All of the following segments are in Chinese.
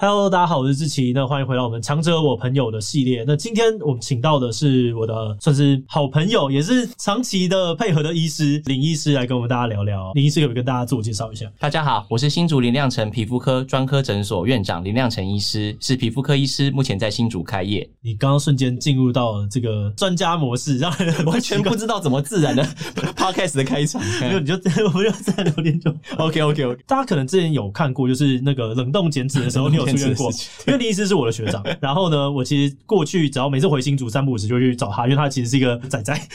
Hello，大家好，我是志奇。那欢迎回到我们强者我朋友的系列。那今天我们请到的是我的算是好朋友，也是长期的配合的医师林医师来跟我们大家聊聊。林医师可不可以跟大家自我介绍一下？大家好，我是新竹林亮辰皮肤科专科诊所院长林亮辰医师，是皮肤科医师，目前在新竹开业。你刚刚瞬间进入到了这个专家模式，让人完全不知道怎么自然的 podcast 的开场。没有，你就我们就自然聊天就 OK OK OK。大家可能之前有看过，就是那个冷冻减脂的时候，你有。出现过，因为林医师是我的学长。然后呢，我其实过去只要每次回新竹三不五时就会去找他，因为他其实是一个仔仔。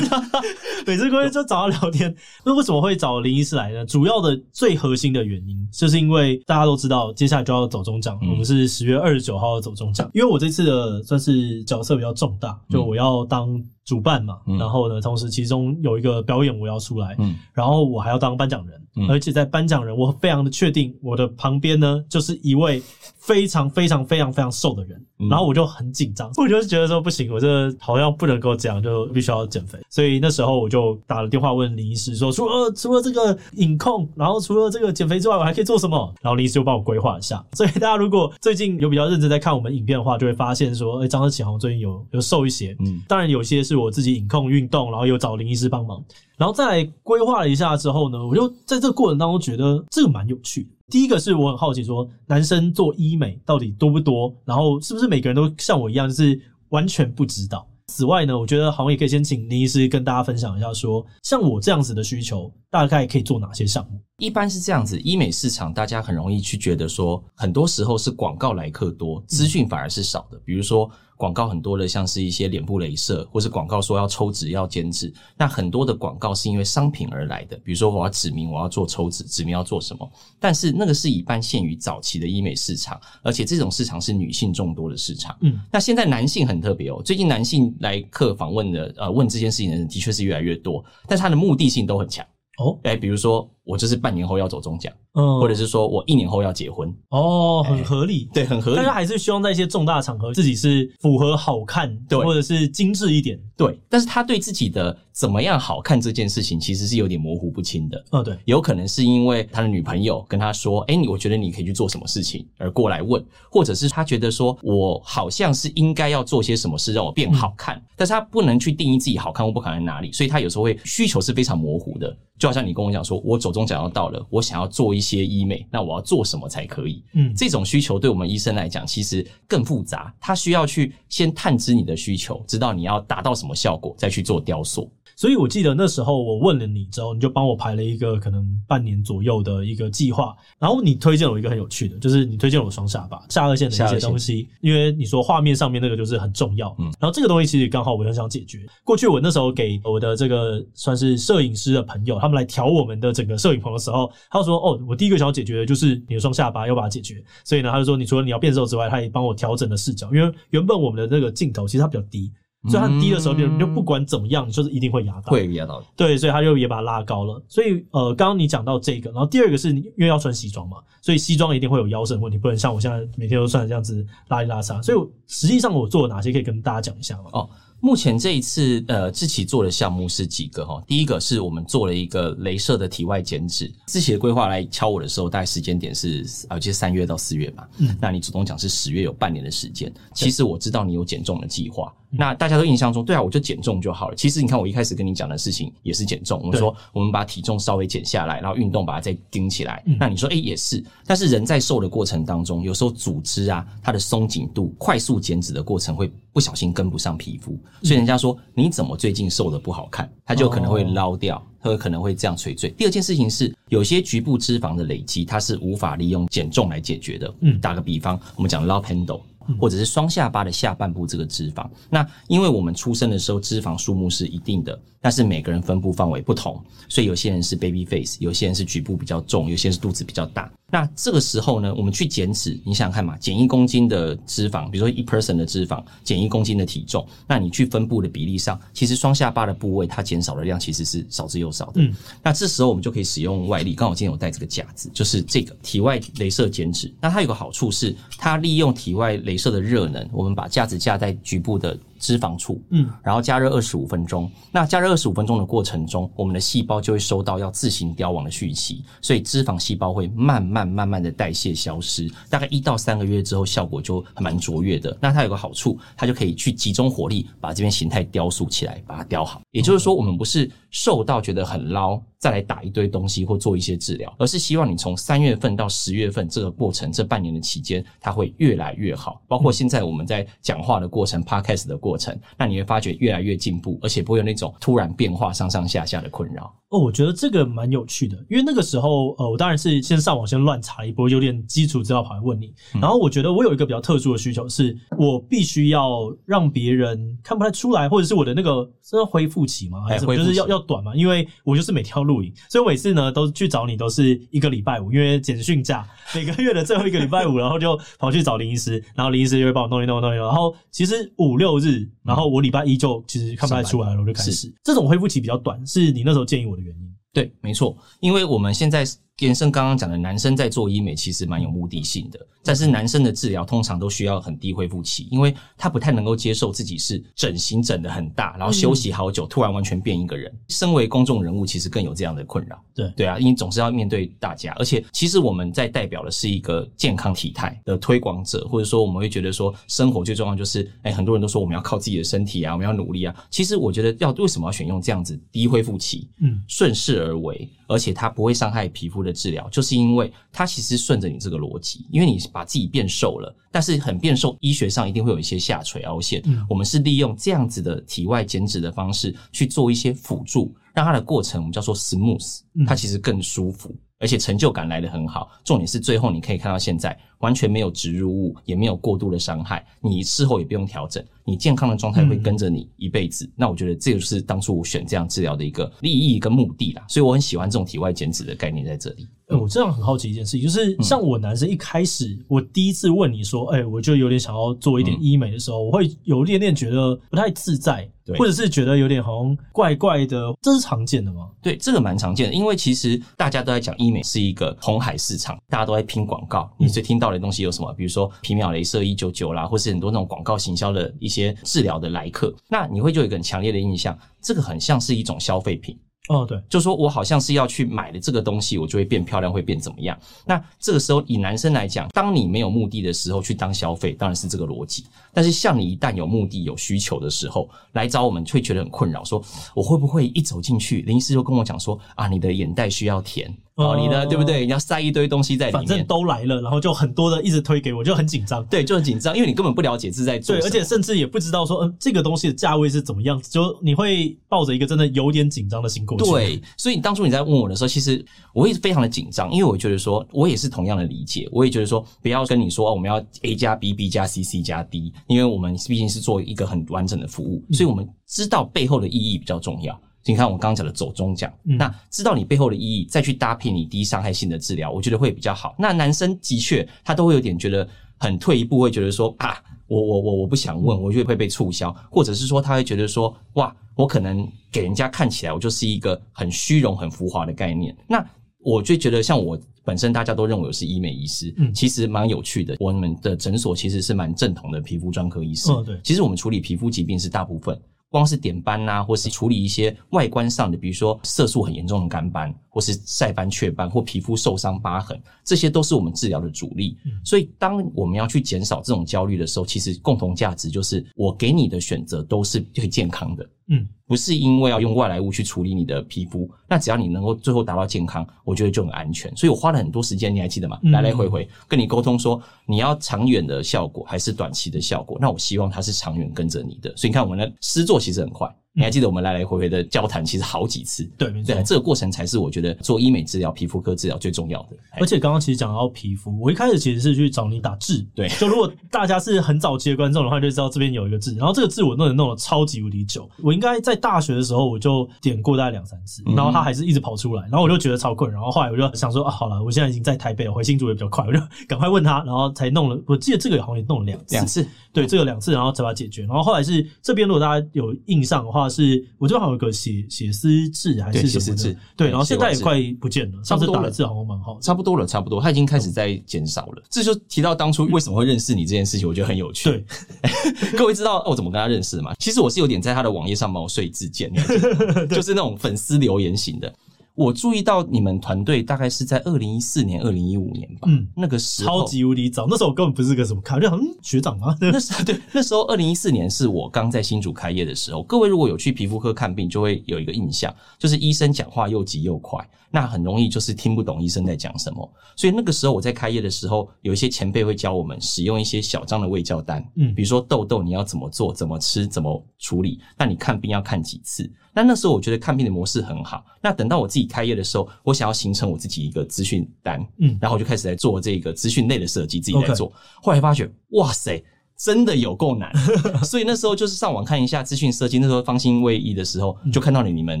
每次过去就找他聊天。那为什么会找林医师来呢？主要的最核心的原因，就是因为大家都知道，接下来就要走中奖，我们是十月二十九号要走中奖。因为我这次的算是角色比较重大，就我要当主办嘛。然后呢，同时其中有一个表演我要出来，然后我还要当颁奖人。而且在颁奖人，我非常的确定，我的旁边呢就是一位非常非常非常非常瘦的人，然后我就很紧张，我就觉得说不行，我这好像不能够这样，就必须要减肥。所以那时候我就打了电话问林医师说，除了除了这个饮控，然后除了这个减肥之外，我还可以做什么？然后林医师就帮我规划一下。所以大家如果最近有比较认真在看我们影片的话，就会发现说，哎，张志启好像最近有有瘦一些。嗯，当然有些是我自己饮控运动，然后有找林医师帮忙。然后再来规划了一下之后呢，我就在这个过程当中觉得这个蛮有趣的。第一个是我很好奇说，男生做医美到底多不多？然后是不是每个人都像我一样，就是完全不知道？此外呢，我觉得好像也可以先请林医师跟大家分享一下说，说像我这样子的需求，大概可以做哪些项目？一般是这样子，医美市场大家很容易去觉得说，很多时候是广告来客多，资讯反而是少的。比如说。广告很多的，像是一些脸部镭射，或是广告说要抽脂要减脂，那很多的广告是因为商品而来的。比如说我要指明我要做抽脂，指明要做什么，但是那个是一般限于早期的医美市场，而且这种市场是女性众多的市场。嗯，那现在男性很特别哦，最近男性来客访问的，呃，问这件事情的人的确是越来越多，但是他的目的性都很强哦。哎，比如说我就是半年后要走中奖。嗯，或者是说我一年后要结婚哦，很合理，欸、对，很合理。但是还是希望在一些重大场合自己是符合好看，对，或者是精致一点，对。但是他对自己的怎么样好看这件事情，其实是有点模糊不清的。嗯，对，有可能是因为他的女朋友跟他说：“哎、欸，你我觉得你可以去做什么事情”，而过来问，或者是他觉得说我好像是应该要做些什么事让我变好看，嗯、但是他不能去定义自己好看或不好看在哪里，所以他有时候会需求是非常模糊的。就好像你跟我讲说，我走中奖要到了，我想要做一些医美，那我要做什么才可以？嗯，这种需求对我们医生来讲，其实更复杂，他需要去先探知你的需求，知道你要达到什么效果，再去做雕塑。所以我记得那时候我问了你之后，你就帮我排了一个可能半年左右的一个计划。然后你推荐了我一个很有趣的，就是你推荐了我双下巴、下颚线的一些东西，因为你说画面上面那个就是很重要。嗯，然后这个东西其实刚好我很想解决。过去我那时候给我的这个算是摄影师的朋友，他们来调我们的整个摄影棚的时候，他就说：“哦，我第一个想要解决的就是你的双下巴，要把它解决。”所以呢，他就说：“你除了你要变瘦之外，他也帮我调整了视角，因为原本我们的那个镜头其实它比较低。”所以它低的时候，你就不管怎么样，就是一定会压到，会压到。对，所以他就也把它拉高了。所以呃，刚刚你讲到这个，然后第二个是因为要穿西装嘛，所以西装一定会有腰身问题，不能像我现在每天都穿这样子邋里邋遢。所以实际上我做了哪些，可以跟大家讲一下吗？哦。目前这一次，呃，志祺做的项目是几个哈？第一个是我们做了一个镭射的体外减脂。志祺的规划来敲我的时候，大概时间点是啊，就是三月到四月吧。嗯，那你主动讲是十月，有半年的时间。其实我知道你有减重的计划。那大家都印象中，对啊，我就减重就好了。其实你看，我一开始跟你讲的事情也是减重。我们说，我们把体重稍微减下来，然后运动把它再顶起来。那你说，诶，也是。但是人在瘦的过程当中，有时候组织啊，它的松紧度，快速减脂的过程会不小心跟不上皮肤，所以人家说你怎么最近瘦的不好看，他就可能会捞掉，他可能会这样垂坠。第二件事情是，有些局部脂肪的累积，它是无法利用减重来解决的。嗯，打个比方，我们讲 love handle。或者是双下巴的下半部这个脂肪，那因为我们出生的时候脂肪数目是一定的，但是每个人分布范围不同，所以有些人是 baby face，有些人是局部比较重，有些人是肚子比较大。那这个时候呢，我们去减脂，你想想看嘛，减一公斤的脂肪，比如说一 person 的脂肪，减一公斤的体重，那你去分布的比例上，其实双下巴的部位它减少的量其实是少之又少的。嗯，那这时候我们就可以使用外力，刚好今天有带这个架子，就是这个体外镭射减脂。那它有个好处是，它利用体外镭射的热能，我们把架子架在局部的脂肪处，嗯，然后加热二十五分钟。那加热二十五分钟的过程中，我们的细胞就会收到要自行凋亡的讯息，所以脂肪细胞会慢慢慢慢的代谢消失。大概一到三个月之后，效果就蛮卓越的。那它有个好处，它就可以去集中火力把这边形态雕塑起来，把它雕好。也就是说，我们不是瘦到觉得很捞，再来打一堆东西或做一些治疗，而是希望你从三月份到十月份这个过程，这半年的期间，它会越来越好。包括现在我们在讲话的过程、Podcast 的过程，那你会发觉越来越进步，而且不会有那种突然变化、上上下下的困扰。哦，我觉得这个蛮有趣的，因为那个时候，呃，我当然是先上网先乱查一波，有点基础资料跑来问你。然后我觉得我有一个比较特殊的需求，是我必须要让别人看不太出来，或者是我的那个是恢复期吗？还是？就是要要短嘛？因为我就是每天要录影，所以我每次呢都去找你都是一个礼拜五，因为简讯假，每个月的最后一个礼拜五，然后就跑去找林医师，然后林医师就会帮我弄一弄弄一弄。然后其实五六日，然后我礼拜一就其实看不太出来了，我就开始。这种恢复期比较短，是你那时候建议我原因。对，没错，因为我们现在。延伸刚刚讲的，男生在做医美其实蛮有目的性的，但是男生的治疗通常都需要很低恢复期，因为他不太能够接受自己是整形整的很大，然后休息好久，突然完全变一个人。身为公众人物，其实更有这样的困扰。对对啊，因为总是要面对大家，而且其实我们在代表的是一个健康体态的推广者，或者说我们会觉得说，生活最重要就是，哎，很多人都说我们要靠自己的身体啊，我们要努力啊。其实我觉得要为什么要选用这样子低恢复期，嗯，顺势而为，而且它不会伤害皮肤的治疗，就是因为。它其实顺着你这个逻辑，因为你把自己变瘦了，但是很变瘦，医学上一定会有一些下垂凹陷。嗯，我们是利用这样子的体外减脂的方式去做一些辅助，让它的过程我们叫做 smooth，它其实更舒服，而且成就感来得很好。重点是最后你可以看到现在完全没有植入物，也没有过度的伤害，你事后也不用调整，你健康的状态会跟着你一辈子。那我觉得这个就是当初我选这样治疗的一个利益跟目的啦。所以我很喜欢这种体外减脂的概念在这里。哎、欸，我这样很好奇一件事情，就是像我男生一开始，嗯、我第一次问你说，哎、欸，我就有点想要做一点医美的时候，嗯、我会有一点点觉得不太自在，对，或者是觉得有点好像怪怪的，这是常见的吗？对，这个蛮常见的，因为其实大家都在讲医美是一个红海市场，大家都在拼广告。你最听到的东西有什么？比如说皮秒镭射一九九啦，或是很多那种广告行销的一些治疗的来客，那你会就有一个很强烈的印象，这个很像是一种消费品。哦，对，就说我好像是要去买的这个东西，我就会变漂亮，会变怎么样？那这个时候以男生来讲，当你没有目的的时候去当消费，当然是这个逻辑。但是像你一旦有目的、有需求的时候来找我们，会觉得很困扰，说我会不会一走进去，林医师就跟我讲说啊，你的眼袋需要填。哦，你的对不对？你要塞一堆东西在里面，反正都来了，然后就很多的一直推给我，就很紧张。对，就很紧张，因为你根本不了解是在做。对，而且甚至也不知道说，嗯、呃，这个东西的价位是怎么样，就你会抱着一个真的有点紧张的心过去。对，所以当初你在问我的时候，其实我会非常的紧张，因为我觉得说，我也是同样的理解，我也觉得说，不要跟你说我们要 A 加 B，B 加 C，C 加 D，因为我们毕竟是做一个很完整的服务，所以我们知道背后的意义比较重要。你看我刚刚讲的走中奖，嗯、那知道你背后的意义，再去搭配你低伤害性的治疗，我觉得会比较好。那男生的确他都会有点觉得很退一步，会觉得说啊，我我我我不想问，我觉得会被促销，或者是说他会觉得说哇，我可能给人家看起来我就是一个很虚荣、很浮华的概念。那我就觉得像我本身大家都认为我是医美医师，嗯，其实蛮有趣的。我们的诊所其实是蛮正统的皮肤专科医师，哦，对，其实我们处理皮肤疾病是大部分。光是点斑呐、啊，或是处理一些外观上的，比如说色素很严重的干斑，或是晒斑、雀斑，或皮肤受伤疤痕，这些都是我们治疗的主力。所以，当我们要去减少这种焦虑的时候，其实共同价值就是我给你的选择都是最健康的。嗯，不是因为要用外来物去处理你的皮肤，那只要你能够最后达到健康，我觉得就很安全。所以我花了很多时间，你还记得吗？来来回回跟你沟通说，你要长远的效果还是短期的效果？那我希望它是长远跟着你的。所以你看，我们的诗作其实很快。你还记得我们来来回回的交谈，其实好几次。对，没错。对，这个过程才是我觉得做医美治疗、皮肤科治疗最重要的。而且刚刚其实讲到皮肤，我一开始其实是去找你打痣。对，就如果大家是很早期的观众的话，就知道这边有一个痣。然后这个痣我弄了弄了超级无敌久。我应该在大学的时候我就点过大概两三次，然后它还是一直跑出来，然后我就觉得超困。然后后来我就想说啊，好了，我现在已经在台北了，回新竹也比较快，我就赶快问他，然后才弄了。我记得这个好像也弄了两次。两次。对，这个两次，然后才把它解决。然后后来是这边，如果大家有印象的话，话是，我这边好有个写写诗志还是什么的，对，然后现在也快不见了，上次打的字好像蛮好，差不多了，差不多，他已经开始在减少了。这就提到当初为什么会认识你这件事情，我觉得很有趣。对，各位知道我怎么跟他认识的吗？其实我是有点在他的网页上毛遂自荐，就是那种粉丝留言型的。我注意到你们团队大概是在二零一四年、二零一五年吧，嗯，那个时候超级无敌早，那时候我根本不是个什么咖，就好像学长啊。那时候对，那时候二零一四年是我刚在新竹开业的时候。各位如果有去皮肤科看病，就会有一个印象，就是医生讲话又急又快，那很容易就是听不懂医生在讲什么。所以那个时候我在开业的时候，有一些前辈会教我们使用一些小张的胃教单，嗯，比如说痘痘你要怎么做、怎么吃、怎么处理，那你看病要看几次。但那时候我觉得看病的模式很好。那等到我自己开业的时候，我想要形成我自己一个资讯单，嗯，然后我就开始在做这个资讯类的设计，自己在做。后来发觉，哇塞，真的有够难。所以那时候就是上网看一下资讯设计。那时候方兴未艾的时候，就看到了你们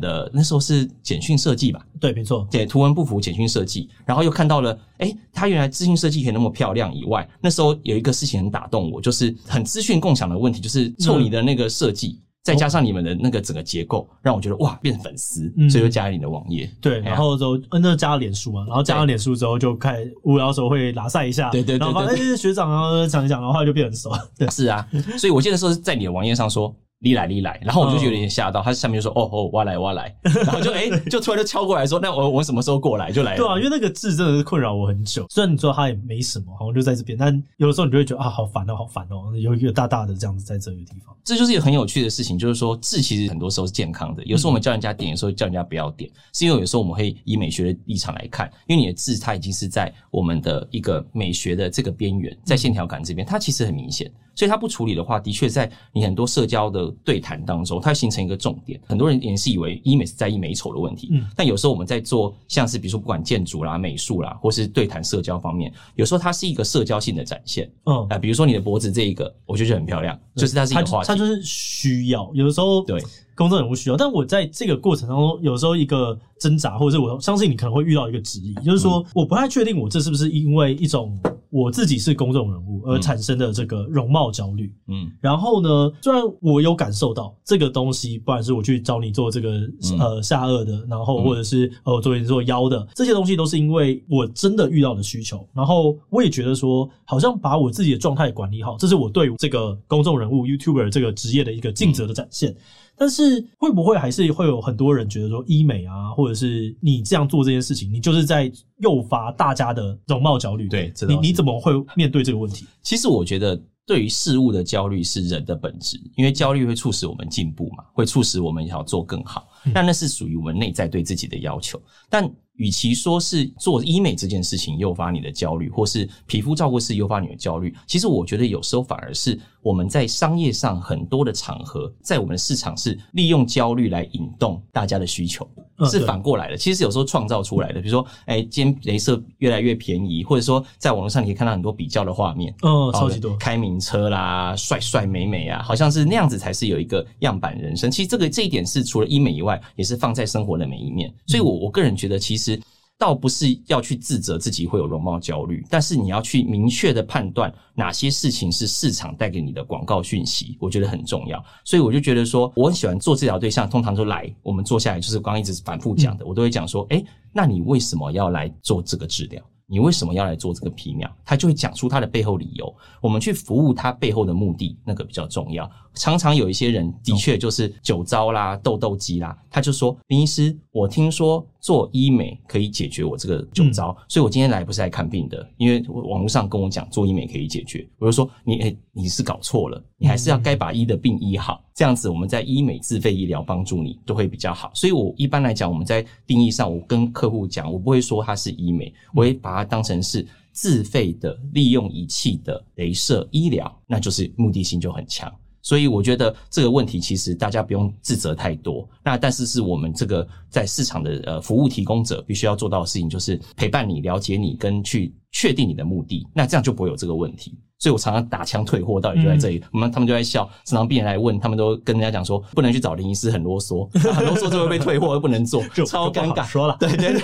的那时候是简讯设计吧？对，没错，对，图文不符简讯设计。然后又看到了，诶，它原来资讯设计可以那么漂亮。以外，那时候有一个事情很打动我，就是很资讯共享的问题，就是凑你的那个设计。嗯再加上你们的那个整个结构，让我觉得哇，变粉丝，嗯、所以就加了你的网页。对，然后就嗯，那加了脸书嘛，然后加了脸书之后就开始无聊的时候会拉晒一下，对对对，然后发现学长啊讲一讲，然后就变很熟。对，是啊，所以我记得说是在你的网页上说。你来，你来，然后我就有点吓到，他下面就说：“哦哦，我来，我来。”然后就哎、欸，就突然就敲过来说：“那我我什么时候过来？”就来了。对啊，因为那个字真的是困扰我很久。虽然你说他也没什么，好像就在这边，但有的时候你就会觉得啊，好烦哦，好烦哦，有一个大大的这样子在这个地方。这就是一个很有趣的事情，就是说字其实很多时候是健康的。有时候我们叫人家点，有时候叫人家不要点，是因为有时候我们会以美学的立场来看，因为你的字它已经是在我们的一个美学的这个边缘，在线条感这边，它其实很明显。所以它不处理的话，的确在你很多社交的对谈当中，它形成一个重点。很多人也是以为医美是在意美丑的问题，嗯，但有时候我们在做像是比如说不管建筑啦、美术啦，或是对谈社交方面，有时候它是一个社交性的展现。嗯，啊，比如说你的脖子这一个，我就觉得很漂亮，就是它是一个话题，它就是需要。有的时候对。公众人物需要，但我在这个过程当中，有时候一个挣扎，或者是我相信你可能会遇到一个质疑，就是说我不太确定我这是不是因为一种我自己是公众人物而产生的这个容貌焦虑。嗯，然后呢，虽然我有感受到这个东西，不管是我去找你做这个呃下颚的，然后或者是呃我做你做腰的这些东西，都是因为我真的遇到的需求。然后我也觉得说，好像把我自己的状态管理好，这是我对这个公众人物 YouTuber 这个职业的一个尽责的展现。但是会不会还是会有很多人觉得说医美啊，或者是你这样做这件事情，你就是在诱发大家的容貌焦虑？对，你你怎么会面对这个问题？其实我觉得，对于事物的焦虑是人的本质，因为焦虑会促使我们进步嘛，会促使我们想要做更好。但那是属于我们内在对自己的要求。但与其说是做医美这件事情诱发你的焦虑，或是皮肤照顾是诱发你的焦虑，其实我觉得有时候反而是我们在商业上很多的场合，在我们的市场是利用焦虑来引动大家的需求，是反过来的。其实有时候创造出来的，比如说，哎，今天镭射越来越便宜，或者说在网络上你可以看到很多比较的画面，嗯，超级多，开名车啦，帅帅美美啊，好像是那样子才是有一个样板人生。其实这个这一点是除了医美以外，也是放在生活的每一面。所以我我个人觉得，其实。倒不是要去自责自己会有容貌焦虑，但是你要去明确的判断哪些事情是市场带给你的广告讯息，我觉得很重要。所以我就觉得说，我很喜欢做治疗对象，通常都来我们坐下来，就是刚刚一直反复讲的，我都会讲说，诶，那你为什么要来做这个治疗？你为什么要来做这个皮秒？他就会讲出他的背后理由。我们去服务他背后的目的，那个比较重要。常常有一些人的确就是酒糟啦、痘痘肌啦，他就说：“林医师，我听说做医美可以解决我这个酒糟，嗯、所以我今天来不是来看病的，因为网络上跟我讲做医美可以解决。”我就说：“你你是搞错了，你还是要该把医的病医好，这样子我们在医美自费医疗帮助你都会比较好。”所以，我一般来讲，我们在定义上，我跟客户讲，我不会说它是医美，我会把它当成是自费的利用仪器的镭射医疗，那就是目的性就很强。所以我觉得这个问题其实大家不用自责太多。那但是是我们这个在市场的呃服务提供者必须要做到的事情，就是陪伴你、了解你跟去确定你的目的。那这样就不会有这个问题。所以我常常打枪退货，到底就在这里。我们他们就在笑，常常病人来问，他们都跟人家讲说，不能去找林医师，很啰嗦，很啰嗦就会被退货，又不能做，超尴尬。说了，对对对。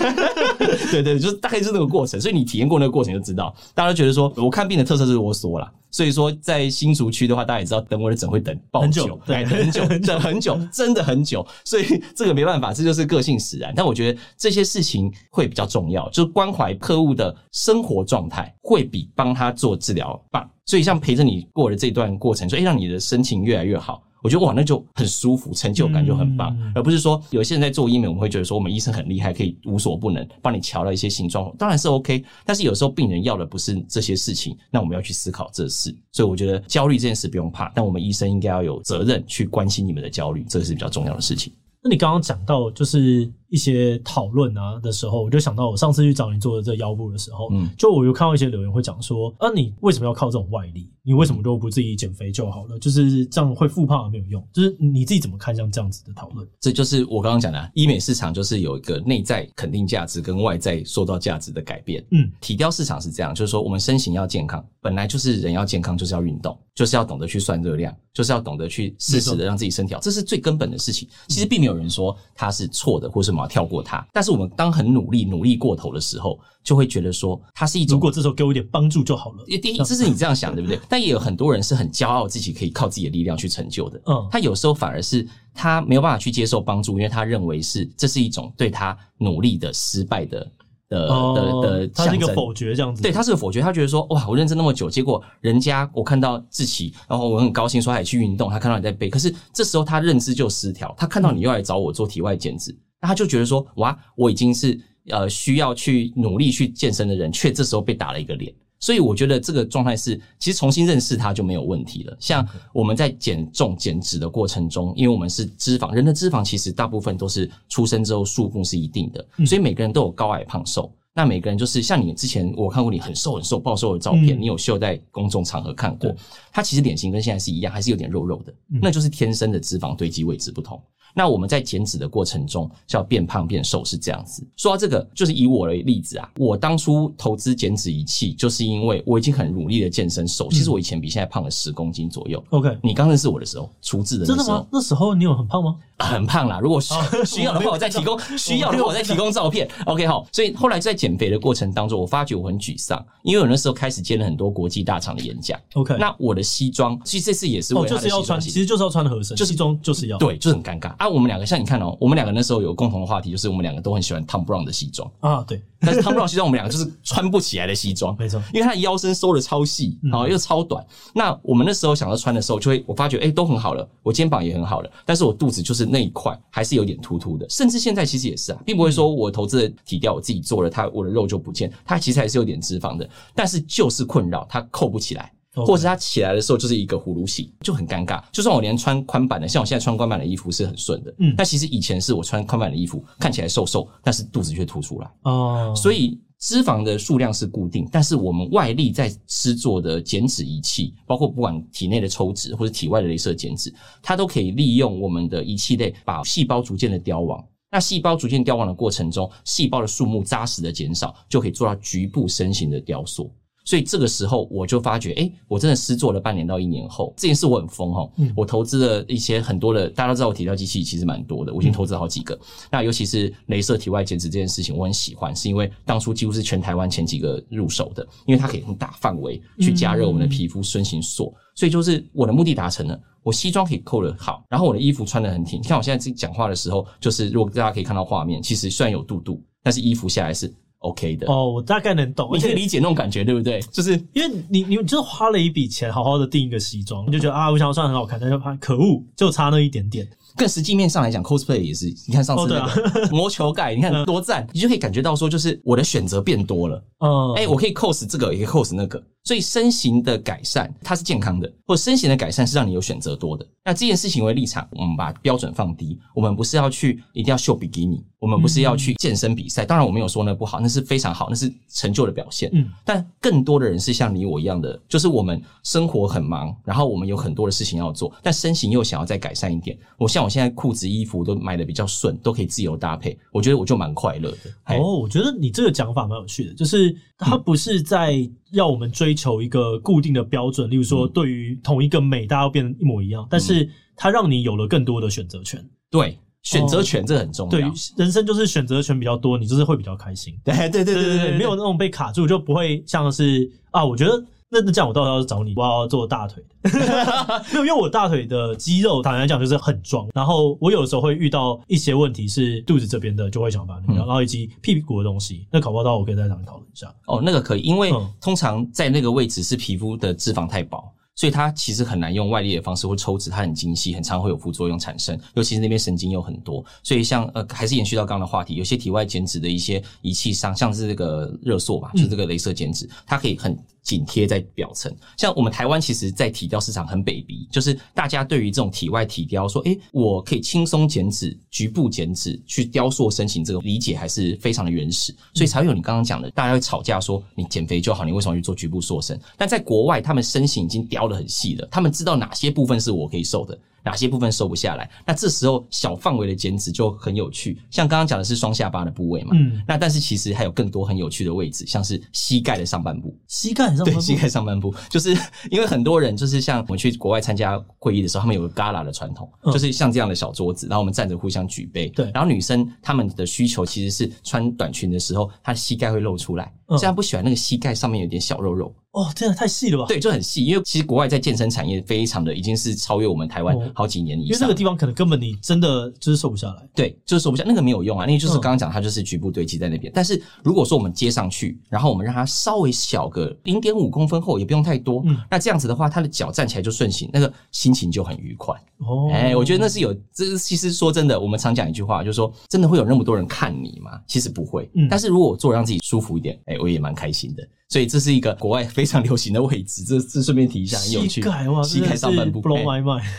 对对，就是大概就是那个过程。所以你体验过那个过程就知道，大家都觉得说我看病的特色是啰嗦啦。所以说，在新竹区的话，大家也知道等我的诊会等很久，对，很久，等很久，真的很久。所以这个没办法，这就是个性使然。但我觉得这些事情会比较重要，就是关怀客户的生活状态，会比帮他做治疗棒。所以像陪着你过了这段过程，所以让你的心情越来越好。我觉得哇，那就很舒服，成就感就很棒，嗯、而不是说有些人在做医美，我们会觉得说我们医生很厉害，可以无所不能，帮你调了一些形状，当然是 OK。但是有时候病人要的不是这些事情，那我们要去思考这事。所以我觉得焦虑这件事不用怕，但我们医生应该要有责任去关心你们的焦虑，这个是比较重要的事情。那你刚刚讲到就是一些讨论啊的时候，我就想到我上次去找你做的这个腰部的时候，嗯，就我有看到一些留言会讲说，啊，你为什么要靠这种外力？你为什么都不自己减肥就好了？就是这样会复胖没有用。就是你自己怎么看像这样子的讨论？这就是我刚刚讲的，医美市场就是有一个内在肯定价值跟外在塑造价值的改变。嗯，体雕市场是这样，就是说我们身形要健康，本来就是人要健康就是要运动，就是要懂得去算热量，就是要懂得去适时的让自己身体好，这是最根本的事情。其实并没有人说它是错的，或是我跳过它。但是我们当很努力、努力过头的时候，就会觉得说它是一种。如果这时候给我一点帮助就好了。第一，这是你这样想，对不对？但也有很多人是很骄傲自己可以靠自己的力量去成就的。嗯，他有时候反而是他没有办法去接受帮助，因为他认为是这是一种对他努力的失败的的、哦、的的。他是一个否决这样子。对，他是个否决。他觉得说哇，我认真那么久，结果人家我看到志祺，然后我很高兴说他也去运动，他看到你在背，可是这时候他认知就失调，他看到你又来找我做体外减脂，那、嗯、他就觉得说哇，我已经是。呃，需要去努力去健身的人，却这时候被打了一个脸，所以我觉得这个状态是，其实重新认识它就没有问题了。像我们在减重减脂的过程中，因为我们是脂肪，人的脂肪其实大部分都是出生之后数目是一定的，所以每个人都有高矮胖瘦。那每个人就是像你之前我看过你很瘦很瘦暴瘦的照片，你有秀在公众场合看过，它其实脸型跟现在是一样，还是有点肉肉的，那就是天生的脂肪堆积位置不同。那我们在减脂的过程中，是要变胖变瘦是这样子。说到这个，就是以我的例子啊，我当初投资减脂仪器，就是因为我已经很努力的健身瘦。其实我以前比现在胖了十公斤左右。OK，你刚认识我的时候，初制的时候，真的吗？那时候你有很胖吗？很胖啦。如果需需要的话，我再提供；需要的话，我再提供照片。OK，好。所以后来在减肥的过程当中，我发觉我很沮丧，因为我那时候开始接了很多国际大厂的演讲。OK，那我的西装，其实这次也是为了就是要穿，其实就是要穿合身，就西装就是要对，就是很尴尬啊。我们两个像你看哦。我们两个那时候有共同的话题，就是我们两个都很喜欢 Thom Browne 的西装啊，对。但是 Thom Browne 西装我们两个就是穿不起来的西装，没错，因为他的腰身收的超细，然后又超短。那我们那时候想要穿的时候，就会我发觉，哎，都很好了，我肩膀也很好了，但是我肚子就是那一块还是有点突突的，甚至现在其实也是啊，并不会说我投资的体雕我自己做了，它我的肉就不见，它其实还是有点脂肪的，但是就是困扰它扣不起来。或者他起来的时候就是一个葫芦形，就很尴尬。就算我连穿宽版的，像我现在穿宽版的衣服是很顺的，嗯，但其实以前是我穿宽版的衣服，看起来瘦瘦，但是肚子却凸出来。哦，所以脂肪的数量是固定，但是我们外力在施作的减脂仪器，包括不管体内的抽脂或者体外的镭射减脂，它都可以利用我们的仪器类把细胞逐渐的凋亡。那细胞逐渐凋亡的过程中，细胞的数目扎实的减少，就可以做到局部身形的雕塑。所以这个时候我就发觉，哎，我真的失做了半年到一年后，这件事我很疯哈。我投资了一些很多的，大家都知道我体雕机器其实蛮多的，我已经投资好几个。那尤其是镭射体外减脂这件事情，我很喜欢，是因为当初几乎是全台湾前几个入手的，因为它可以很大范围去加热我们的皮肤，顺形塑。所以就是我的目的达成了，我西装可以扣的好，然后我的衣服穿的很挺。你看我现在自己讲话的时候，就是如果大家可以看到画面，其实虽然有肚肚，但是衣服下来是。OK 的哦，我大概能懂，你可以理解那种感觉，对不对？就是因为你，你就是花了一笔钱，好好的订一个西装，你就觉得啊，我想要穿很好看，但是怕可恶，就差那一点点。更实际面上来讲，cosplay 也是，你看上次那个 魔球盖，你看多赞，你就可以感觉到说，就是我的选择变多了。嗯，哎，我可以 cos 这个，也可以 cos 那个。所以身形的改善，它是健康的，或者身形的改善是让你有选择多的。那这件事情为立场，我们把标准放低，我们不是要去一定要秀比基尼，我们不是要去健身比赛。当然，我没有说那不好，那是非常好，那是成就的表现。嗯，但更多的人是像你我一样的，就是我们生活很忙，然后我们有很多的事情要做，但身形又想要再改善一点。我像我现在裤子、衣服都买的比较顺，都可以自由搭配，我觉得我就蛮快乐的。哦，我觉得你这个讲法蛮有趣的，就是它不是在。要我们追求一个固定的标准，例如说，对于同一个美，大家要变得一模一样，但是它让你有了更多的选择权。对，选择权这很重要。对，人生就是选择权比较多，你就是会比较开心。对对对对对对，没有那种被卡住，就不会像是啊，我觉得。那那这样我到时候要找你，我要做大腿的，没有，因为我大腿的肌肉坦白讲就是很壮，然后我有的时候会遇到一些问题是肚子这边的就会想办法，然后以及屁股的东西，那考不到我可以再找你讨论一下。哦，那个可以，因为通常在那个位置是皮肤的脂肪太薄。所以它其实很难用外力的方式或抽脂，它很精细，很常会有副作用产生。尤其是那边神经又很多，所以像呃，还是延续到刚刚的话题，有些体外减脂的一些仪器上，像是这个热塑吧，就是这个镭射减脂，它可以很紧贴在表层。像我们台湾其实，在体雕市场很 baby，就是大家对于这种体外体雕说，诶，我可以轻松减脂、局部减脂去雕塑身形，这个理解还是非常的原始，所以才会有你刚刚讲的，大家会吵架说你减肥就好，你为什么去做局部塑身？但在国外，他们身形已经雕得很细了，他们知道哪些部分是我可以瘦的。哪些部分瘦不下来？那这时候小范围的减脂就很有趣，像刚刚讲的是双下巴的部位嘛，嗯，那但是其实还有更多很有趣的位置，像是膝盖的上半部，膝盖上半部，对，膝盖上半部，就是因为很多人就是像我们去国外参加会议的时候，他们有个 gala 的传统，嗯，就是像这样的小桌子，然后我们站着互相举杯，对，然后女生她们的需求其实是穿短裙的时候，她的膝盖会露出来，嗯，虽然不喜欢那个膝盖上面有点小肉肉。哦，真的太细了吧？对，就很细，因为其实国外在健身产业非常的已经是超越我们台湾好几年以上。因为那个地方可能根本你真的就是瘦不下来。对，就是瘦不下，那个没有用啊，那个就是刚刚讲，它就是局部堆积在那边。嗯。但是如果说我们接上去，然后我们让它稍微小个零点五公分厚，也不用太多。嗯。那这样子的话，他的脚站起来就顺行，那个心情就很愉快。哦。哎，我觉得那是有，这其实说真的，我们常讲一句话，就是说，真的会有那么多人看你吗？其实不会。嗯。但是如果我做让自己舒服一点，哎，我也蛮开心的。所以这是一个国外非常流行的位置，这这顺便提一下，很有趣。膝盖哇，膝盖上半部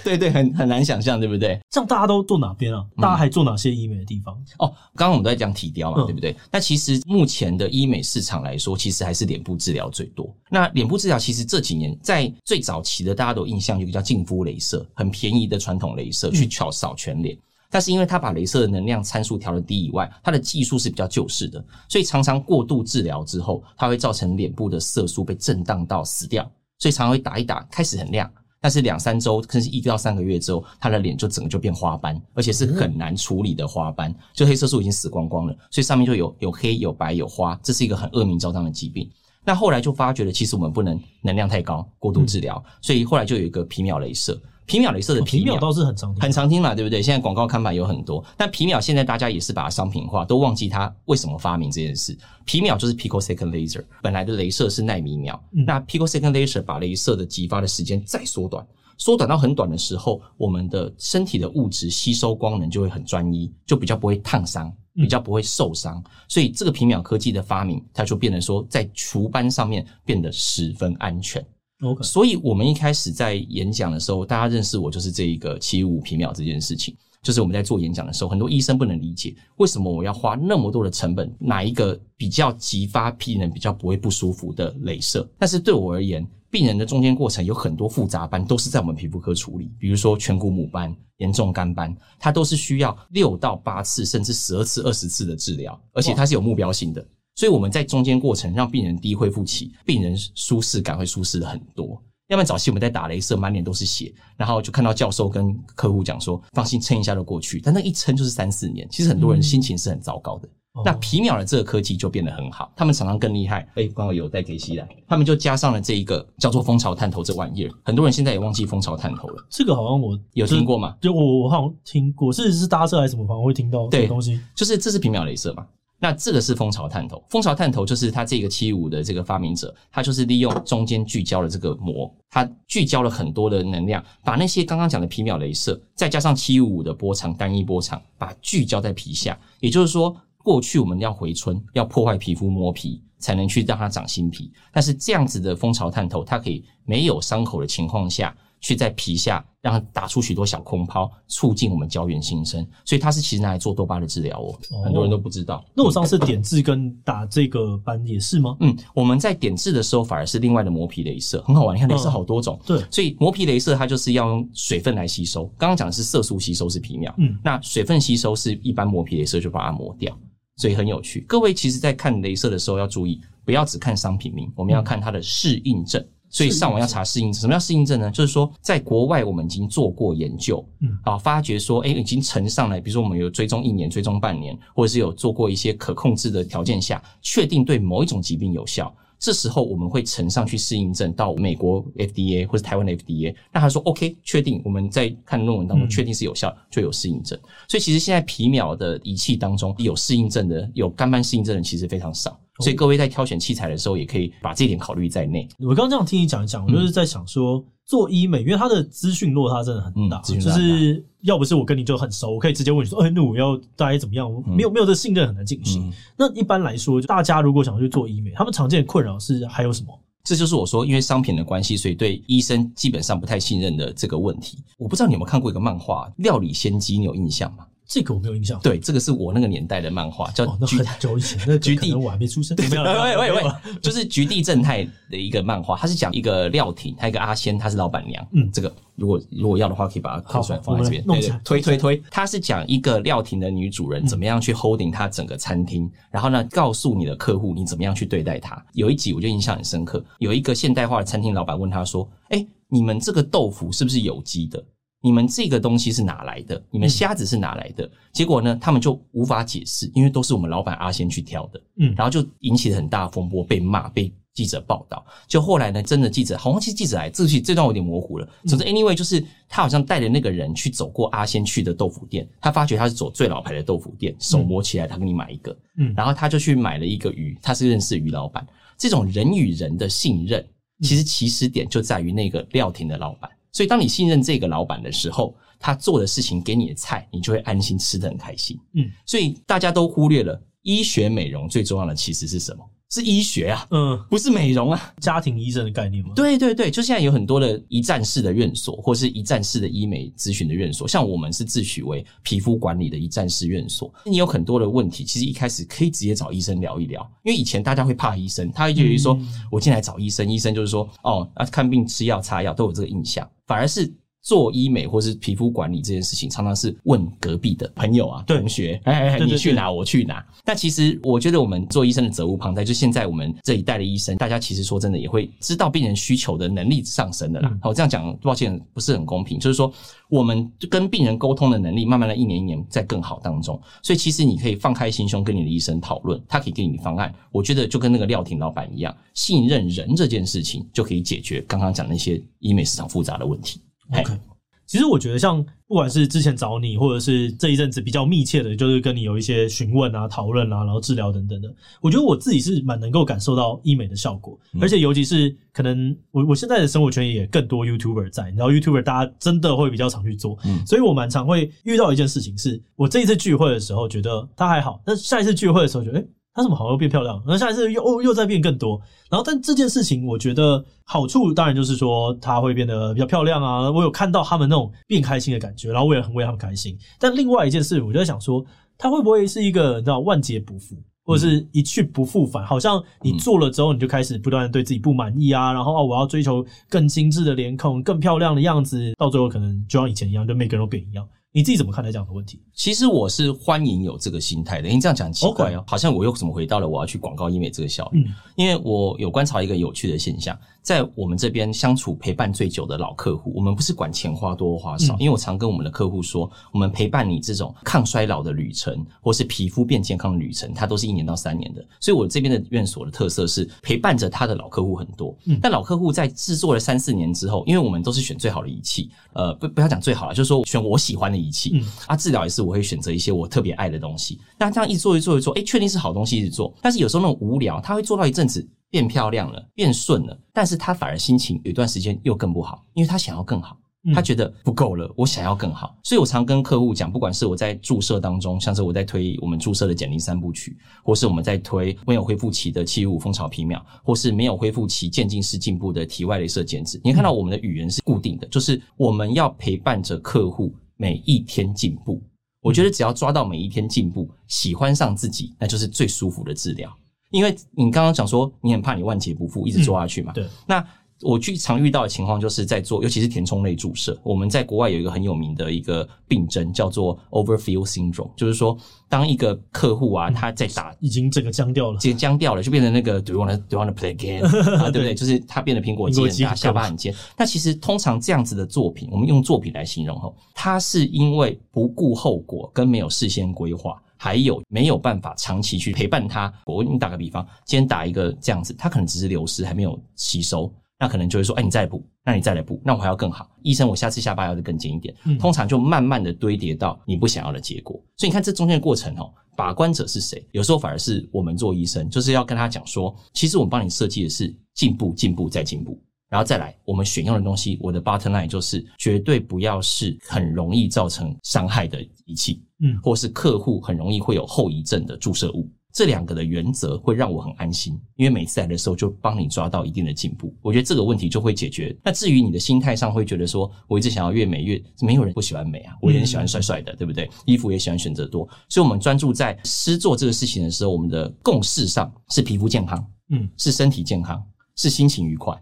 对对，很很难想象，对不对？这样大家都做哪边啊？大家还做哪些医美的地方？嗯、哦，刚刚我们都在讲体雕嘛，对不对？那其实目前的医美市场来说，其实还是脸部治疗最多。那脸部治疗其实这几年在最早期的，大家都有印象，有个叫净肤镭射，很便宜的传统镭射，去扫扫全脸。但是因为它把雷射的能量参数调得低以外，它的技术是比较旧式的，所以常常过度治疗之后，它会造成脸部的色素被震荡到死掉，所以常常会打一打，开始很亮，但是两三周甚至一到三个月之后，他的脸就整个就变花斑，而且是很难处理的花斑，就黑色素已经死光光了，所以上面就有有黑有白有花，这是一个很恶名昭彰的疾病。那后来就发觉了，其实我们不能能量太高，过度治疗，所以后来就有一个皮秒镭射。皮秒雷射的皮秒，倒是很常听，很常听嘛，对不对？现在广告看板有很多，但皮秒现在大家也是把它商品化，都忘记它为什么发明这件事。皮秒就是 picosecond laser，本来的镭射是奈米秒，嗯、那 picosecond laser 把镭射的激发的时间再缩短，缩短到很短的时候，我们的身体的物质吸收光能就会很专一，就比较不会烫伤，比较不会受伤。嗯、所以这个皮秒科技的发明，它就变成说在除斑上面变得十分安全。OK，所以，我们一开始在演讲的时候，大家认识我就是这一个七五皮秒这件事情。就是我们在做演讲的时候，很多医生不能理解为什么我要花那么多的成本，哪一个比较激发病人比较不会不舒服的镭射。但是对我而言，病人的中间过程有很多复杂斑都是在我们皮肤科处理，比如说颧骨母斑、严重肝斑，它都是需要六到八次甚至十二次、二十次的治疗，而且它是有目标性的。所以我们在中间过程让病人低恢复期，病人舒适感会舒适了很多。要不然早期我们在打镭射，满脸都是血，然后就看到教授跟客户讲说：“放心，撑一下就过去。”但那一撑就是三四年，其实很多人心情是很糟糕的。嗯、那皮秒的这个科技就变得很好，他们常常更厉害。哎、欸，刚好有带给西来，他们就加上了这一个叫做蜂巢探头这玩意儿。很多人现在也忘记蜂巢探头了。这个好像我有听过吗？就我我好像听过，是是搭车还是什么，反正会听到这个东西。就是这是皮秒镭射嘛。那这个是蜂巢探头，蜂巢探头就是它这个七五的这个发明者，他就是利用中间聚焦的这个膜，它聚焦了很多的能量，把那些刚刚讲的皮秒雷射，再加上七五五的波长单一波长，把聚焦在皮下。也就是说，过去我们要回春，要破坏皮肤磨皮，才能去让它长新皮。但是这样子的蜂巢探头，它可以没有伤口的情况下。去在皮下让它打出许多小空泡，促进我们胶原新生，所以它是其实拿来做痘疤的治疗哦。很多人都不知道。那我上次点痣跟打这个斑也是吗？嗯，我们在点痣的时候反而是另外的磨皮镭射，很好玩。你看镭射好多种，对，所以磨皮镭射它就是要用水分来吸收。刚刚讲的是色素吸收是皮秒，嗯，那水分吸收是一般磨皮镭射就把它磨掉，所以很有趣。各位其实在看镭射的时候要注意，不要只看商品名，我们要看它的适应症。所以上网要查适应症。什么叫适应症呢？就是说，在国外我们已经做过研究，嗯，啊，发觉说，哎，已经呈上来，比如说我们有追踪一年、追踪半年，或者是有做过一些可控制的条件下，确定对某一种疾病有效。这时候我们会呈上去适应症到美国 FDA 或者台湾的 FDA，那他说 OK，确定我们在看论文当中确定是有效，就有适应症。所以其实现在皮秒的仪器当中有适应症的，有肝斑适应症的其实非常少。所以各位在挑选器材的时候，也可以把这一点考虑在内。我刚刚这样听你讲一讲，我就是在想说，做医美，因为它的资讯落差真的很大，嗯、就是要不是我跟你就很熟，我可以直接问你说，哎，那我要大概怎么样？我没有没有这信任，很难进行。嗯、那一般来说，大家如果想要去做医美，他们常见的困扰是还有什么？这就是我说，因为商品的关系，所以对医生基本上不太信任的这个问题。我不知道你有没有看过一个漫画《料理仙姬》，你有印象吗？这个我没有印象。对，这个是我那个年代的漫画，叫《那很久以前》，那 菊地我还没出生。没有，喂喂喂，就是菊地正太的一个漫画，它是讲一个料亭，还有一个阿仙，她是老板娘。嗯，这个如果如果要的话，可以把它刻出来放在这边。对对，推推推，它是讲一个料亭的女主人怎么样去 holding 她整个餐厅，然后呢，告诉你的客户你怎么样去对待他。有一集我就印象很深刻，有一个现代化的餐厅老板问他说：“哎，你们这个豆腐是不是有机的？”你们这个东西是哪来的？你们虾子是哪来的？嗯、结果呢，他们就无法解释，因为都是我们老板阿仙去挑的。嗯，然后就引起了很大的风波，被骂，被记者报道。就后来呢，真的记者，好像其实记者来，这这段有点模糊了。总之，anyway，就是他好像带着那个人去走过阿仙去的豆腐店，他发觉他是走最老牌的豆腐店，手摸起来，他给你买一个。嗯，然后他就去买了一个鱼，他是认识鱼老板。这种人与人的信任，其实起始点就在于那个料亭的老板。所以，当你信任这个老板的时候，他做的事情给你的菜，你就会安心吃得很开心。嗯，所以大家都忽略了医学美容最重要的其实是什么？是医学啊，嗯，不是美容啊，家庭医生的概念吗？对对对，就现在有很多的一站式的院所，或是一站式的医美咨询的院所，像我们是自诩为皮肤管理的一站式院所。你有很多的问题，其实一开始可以直接找医生聊一聊，因为以前大家会怕医生，他会觉得说，我进来找医生，医生就是说，哦，啊，看病吃药擦药都有这个印象，反而是。做医美或是皮肤管理这件事情，常常是问隔壁的朋友啊、同学，哎哎哎，你去哪？我去哪？但其实我觉得，我们做医生的责无旁贷。就现在我们这一代的医生，大家其实说真的，也会知道病人需求的能力上升的啦。好，这样讲，抱歉，不是很公平。就是说，我们跟病人沟通的能力，慢慢的一年一年在更好当中。所以，其实你可以放开心胸跟你的医生讨论，他可以给你方案。我觉得就跟那个廖婷老板一样，信任人这件事情，就可以解决刚刚讲那些医美市场复杂的问题。OK，其实我觉得像不管是之前找你，或者是这一阵子比较密切的，就是跟你有一些询问啊、讨论啊，然后治疗等等的，我觉得我自己是蛮能够感受到医美的效果，而且尤其是可能我我现在的生活圈也更多 YouTuber 在，然后 YouTuber 大家真的会比较常去做，所以我蛮常会遇到一件事情，是我这一次聚会的时候觉得他还好，但下一次聚会的时候觉得诶他怎么好像又变漂亮？然后下一次又又再变更多。然后，但这件事情，我觉得好处当然就是说，他会变得比较漂亮啊。我有看到他们那种变开心的感觉，然后我也很为他们开心。但另外一件事，我就在想说，他会不会是一个你知道万劫不复，或者是一去不复返？好像你做了之后，你就开始不断的对自己不满意啊，然后啊，我要追求更精致的脸孔、更漂亮的样子，到最后可能就像以前一样，就每个人都变一样。你自己怎么看待这样的问题？其实我是欢迎有这个心态的。你这样讲奇怪哦.好像我又怎么回到了我要去广告医美这个效率？嗯，因为我有观察一个有趣的现象。在我们这边相处陪伴最久的老客户，我们不是管钱花多花少，因为我常跟我们的客户说，我们陪伴你这种抗衰老的旅程，或是皮肤变健康的旅程，它都是一年到三年的。所以我这边的院所的特色是陪伴着他的老客户很多。但老客户在制作了三四年之后，因为我们都是选最好的仪器，呃，不不要讲最好了，就是说选我喜欢的仪器。啊，治疗也是我会选择一些我特别爱的东西。那这样一做一做一做，哎，确定是好东西一直做，但是有时候那种无聊，他会做到一阵子。变漂亮了，变顺了，但是他反而心情有一段时间又更不好，因为他想要更好，他觉得不够了，我想要更好，所以我常跟客户讲，不管是我在注射当中，像是我在推我们注射的减龄三部曲，或是我们在推没有恢复期的七十五蜂巢皮秒，或是没有恢复期渐进式进步的体外镭射减脂，你看到我们的语言是固定的，就是我们要陪伴着客户每一天进步。我觉得只要抓到每一天进步，喜欢上自己，那就是最舒服的治疗。因为你刚刚讲说你很怕你万劫不复，一直做下去嘛。嗯、对。那我最常遇到的情况就是在做，尤其是填充类注射。我们在国外有一个很有名的一个病症，叫做 overfill syndrome，就是说，当一个客户啊，他在打已经整个僵掉了，已经僵掉了，就变成那个 do you wanna do you wanna play again，啊，对不对？就是他变得苹果肌很大，下巴很尖。那其实通常这样子的作品，我们用作品来形容吼，它是因为不顾后果跟没有事先规划。还有没有办法长期去陪伴他？我给你打个比方，今天打一个这样子，他可能只是流失，还没有吸收，那可能就会说，哎，你再来补，那你再来补，那我还要更好。医生，我下次下巴要再更尖一点。嗯，通常就慢慢的堆叠到你不想要的结果。所以你看这中间的过程哦，把关者是谁？有时候反而是我们做医生，就是要跟他讲说，其实我们帮你设计的是进步、进步再进步。然后再来，我们选用的东西，我的 bottom line 就是绝对不要是很容易造成伤害的仪器，嗯，或是客户很容易会有后遗症的注射物。这两个的原则会让我很安心，因为每次来的时候就帮你抓到一定的进步。我觉得这个问题就会解决。那至于你的心态上会觉得说，我一直想要越美越，没有人不喜欢美啊，我也很喜欢帅帅的，对不对？衣服也喜欢选择多，所以我们专注在诗做这个事情的时候，我们的共识上是皮肤健康，嗯，是身体健康，是心情愉快。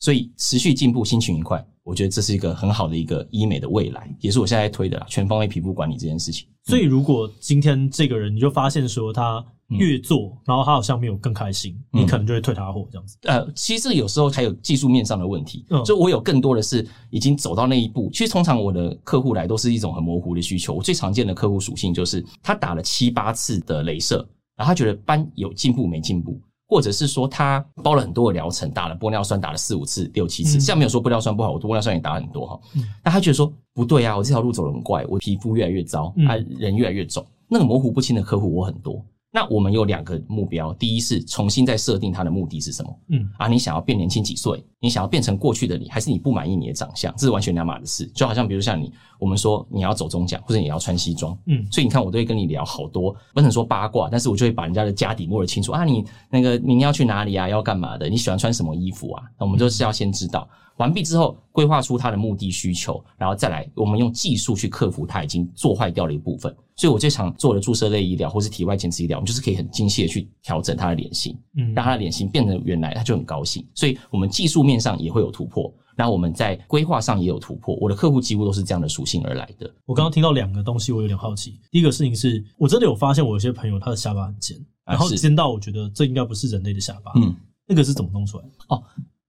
所以持续进步，心情愉快，我觉得这是一个很好的一个医美的未来，也是我现在在推的啦，全方位皮肤管理这件事情。所以，如果今天这个人你就发现说他越做，嗯、然后他好像没有更开心，嗯、你可能就会退他货这样子。呃，其实有时候还有技术面上的问题，嗯，就我有更多的是已经走到那一步。其实通常我的客户来都是一种很模糊的需求。我最常见的客户属性就是他打了七八次的镭射，然后他觉得斑有进步没进步。或者是说他包了很多的疗程，打了玻尿酸，打了四五次、六七次，现在没有说玻尿酸不好，我玻尿酸也打很多哈。那他觉得说不对啊，我这条路走得很怪，我皮肤越来越糟，啊，人越来越肿，那个模糊不清的客户我很多。那我们有两个目标，第一是重新再设定他的目的是什么？嗯，啊，你想要变年轻几岁？你想要变成过去的你，还是你不满意你的长相？这是完全两码的事。就好像比如像你，我们说你要走中奖，或者你要穿西装，嗯，所以你看我都会跟你聊好多，不能说八卦，但是我就会把人家的家底摸得清楚啊。你那个明天要去哪里啊？要干嘛的？你喜欢穿什么衣服啊？那我们就是要先知道。完毕之后，规划出他的目的需求，然后再来，我们用技术去克服它已经做坏掉的一部分。所以我最常做的注射类医疗或是体外减脂医疗，我们就是可以很精细的去调整他的脸型，嗯，让他的脸型变成原来，他就很高兴。所以我们技术面上也会有突破，然后我们在规划上也有突破。我的客户几乎都是这样的属性而来的。我刚刚听到两个东西，我有点好奇。第一个事情是我真的有发现，我有些朋友他的下巴很尖，然后尖到我觉得这应该不是人类的下巴，嗯，那个是怎么弄出来的？哦。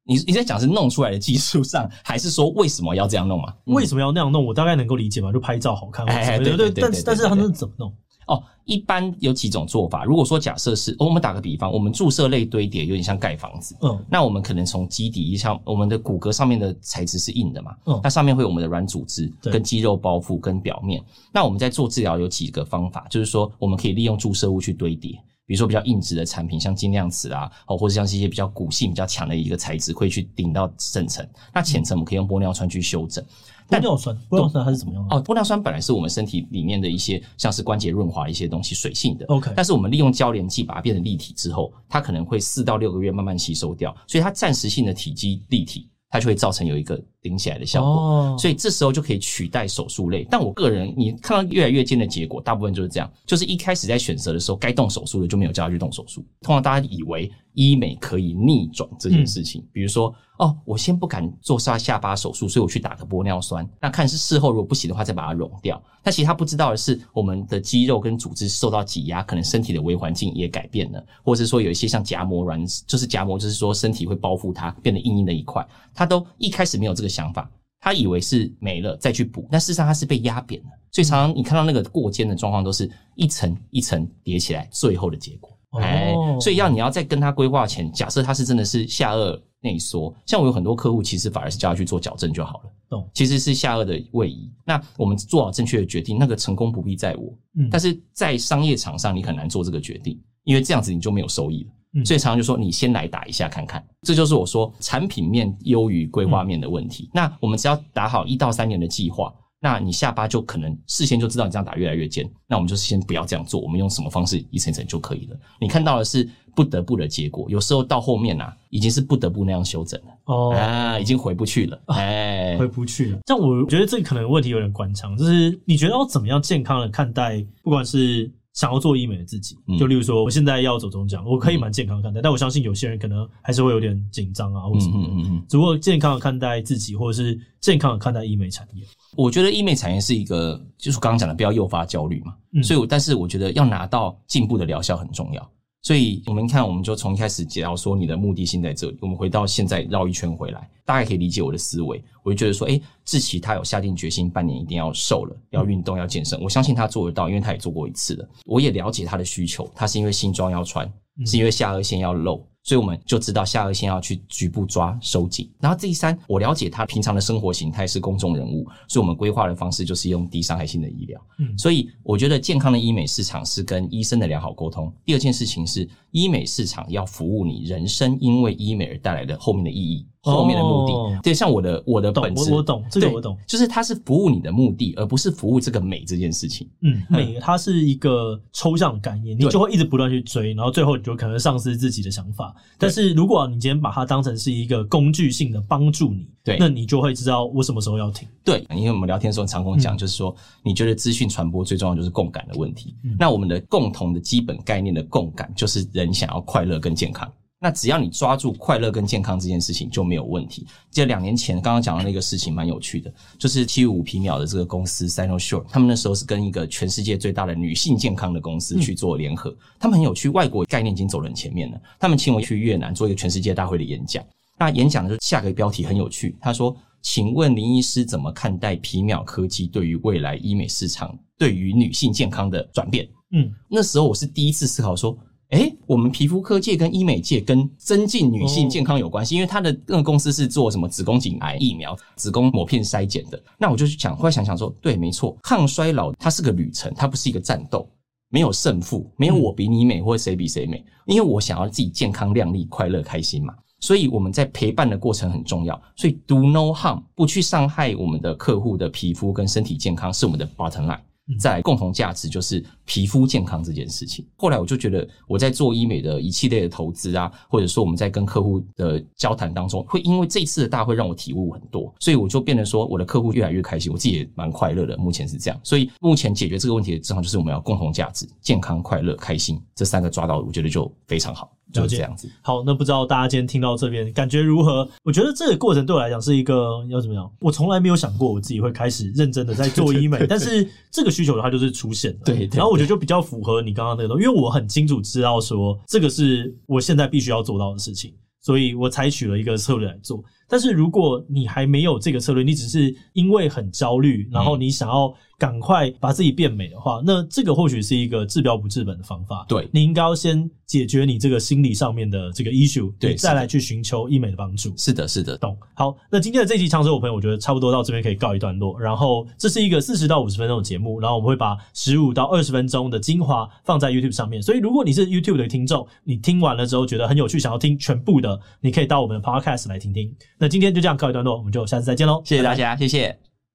你你在讲是弄出来的技术上，还是说为什么要这样弄嘛？为什么要那样弄？我大概能够理解嘛，就拍照好看。哎，对对对。但是但是他们怎么弄？哦，一般有几种做法。如果说假设是，我们打个比方，我们注射类堆叠有点像盖房子。嗯。那我们可能从基底，像我们的骨骼上面的材质是硬的嘛。嗯。那上面会有我们的软组织跟肌肉包覆跟表面。那我们在做治疗有几个方法，就是说我们可以利用注射物去堆叠。比如说比较硬质的产品，像金量瓷啊，哦，或者像是一些比较骨性比较强的一个材质，会去顶到深层。那浅层我们可以用玻尿酸去修整。玻尿酸，玻尿酸它是怎么用的？哦，玻尿酸本来是我们身体里面的一些像是关节润滑的一些东西，水性的。OK。但是我们利用胶联剂把它变成立体之后，它可能会四到六个月慢慢吸收掉，所以它暂时性的体积立体。它就会造成有一个顶起来的效果，哦、所以这时候就可以取代手术类。但我个人，你看到越来越近的结果，大部分就是这样，就是一开始在选择的时候，该动手术的就没有叫他去动手术。通常大家以为医美可以逆转这件事情，嗯、比如说。哦，我先不敢做下下巴手术，所以我去打个玻尿酸。那看是事后如果不行的话，再把它溶掉。但其实他不知道的是，我们的肌肉跟组织受到挤压，可能身体的微环境也改变了，或者是说有一些像夹膜软，就是夹膜，就是说身体会包覆它，变得硬硬的一块。他都一开始没有这个想法，他以为是没了再去补，但事实上他是被压扁了。所以常常你看到那个过肩的状况，都是一层一层叠起来，最后的结果。哎，所以要你要在跟他规划前，假设他是真的是下颚内缩，像我有很多客户，其实反而是叫他去做矫正就好了。懂，其实是下颚的位移。那我们做好正确的决定，那个成功不必在我。嗯，但是在商业场上，你很难做这个决定，因为这样子你就没有收益了。嗯，所以常常就说你先来打一下看看，这就是我说产品面优于规划面的问题。那我们只要打好一到三年的计划。那你下巴就可能事先就知道你这样打越来越尖，那我们就先不要这样做，我们用什么方式一层一层就可以了。你看到的是不得不的结果，有时候到后面啊，已经是不得不那样修整了哦，啊，已经回不去了，哎、啊，回不去了。但我觉得这个可能问题有点官腔，就是你觉得要怎么样健康的看待，不管是想要做医美的自己。就例如说，我现在要走中奖，我可以蛮健康的看待，但我相信有些人可能还是会有点紧张啊，或什么的。嗯嗯嗯。只不过健康的看待自己，或者是健康的看待医美产业。我觉得医美产业是一个，就是刚刚讲的，不要诱发焦虑嘛。嗯。所以，但是我觉得要拿到进步的疗效很重要。所以，我们看，我们就从一开始，解到说你的目的性在这里，我们回到现在绕一圈回来，大概可以理解我的思维。我就觉得说，诶，志奇他有下定决心，半年一定要瘦了，要运动，要健身。我相信他做得到，因为他也做过一次了。我也了解他的需求，他是因为新装要穿，是因为下颚线要露。所以我们就知道下颚线要去局部抓收紧，然后第三，我了解他平常的生活形态是公众人物，所以我们规划的方式就是用低伤害性的医疗。嗯，所以我觉得健康的医美市场是跟医生的良好沟通。第二件事情是医美市场要服务你人生，因为医美而带来的后面的意义。后面的目的，哦、对，像我的我的本质，我懂这个我懂，就是它是服务你的目的，而不是服务这个美这件事情。嗯，美它是一个抽象概念，你就会一直不断去追，然后最后你就可能丧失自己的想法。但是如果你今天把它当成是一个工具性的帮助你，对，那你就会知道我什么时候要停。对，因为我们聊天的时候常跟我讲，就是说你觉得资讯传播最重要就是共感的问题。嗯、那我们的共同的基本概念的共感，就是人想要快乐跟健康。那只要你抓住快乐跟健康这件事情就没有问题。记得两年前刚刚讲的那个事情蛮有趣的，就是七五皮秒的这个公司 Sinosure，他们那时候是跟一个全世界最大的女性健康的公司去做联合。他们很有趣，外国概念已经走得很前面了。他们请我去越南做一个全世界大会的演讲。那演讲的时候下个标题很有趣，他说：“请问林医师怎么看待皮秒科技对于未来医美市场对于女性健康的转变？”嗯，那时候我是第一次思考说。诶，我们皮肤科界跟医美界跟增进女性健康有关系，因为他的那个公司是做什么子宫颈癌疫苗、子宫抹片筛检的。那我就去想，后来想想说，对，没错，抗衰老它是个旅程，它不是一个战斗，没有胜负，没有我比你美或者谁比谁美，因为我想要自己健康、亮丽、快乐、开心嘛。所以我们在陪伴的过程很重要，所以 do no harm，不去伤害我们的客户的皮肤跟身体健康是我们的 bottom line。再来共同价值就是皮肤健康这件事情。后来我就觉得我在做医美的一系列的投资啊，或者说我们在跟客户的交谈当中，会因为这一次的大会让我体悟很多，所以我就变得说我的客户越来越开心，我自己也蛮快乐的。目前是这样，所以目前解决这个问题的正好就是我们要共同价值、健康、快乐、开心这三个抓到，我觉得就非常好。就是这样子。好，那不知道大家今天听到这边感觉如何？我觉得这个过程对我来讲是一个要怎么样？我从来没有想过我自己会开始认真的在做医美，但是这个需求它就是出现了。对，然后我觉得就比较符合你刚刚那个东西，因为我很清楚知道说这个是我现在必须要做到的事情，所以我采取了一个策略来做。但是如果你还没有这个策略，你只是因为很焦虑，然后你想要。赶快把自己变美的话，那这个或许是一个治标不治本的方法。对，你应该要先解决你这个心理上面的这个 issue，对，再来去寻求医美的帮助。是的，是的，懂。好，那今天的这期长寿我朋友，我觉得差不多到这边可以告一段落。然后这是一个四十到五十分钟的节目，然后我们会把十五到二十分钟的精华放在 YouTube 上面。所以如果你是 YouTube 的听众，你听完了之后觉得很有趣，想要听全部的，你可以到我们的 Podcast 来听听。那今天就这样告一段落，我们就下次再见喽！谢谢大家，拜拜谢谢。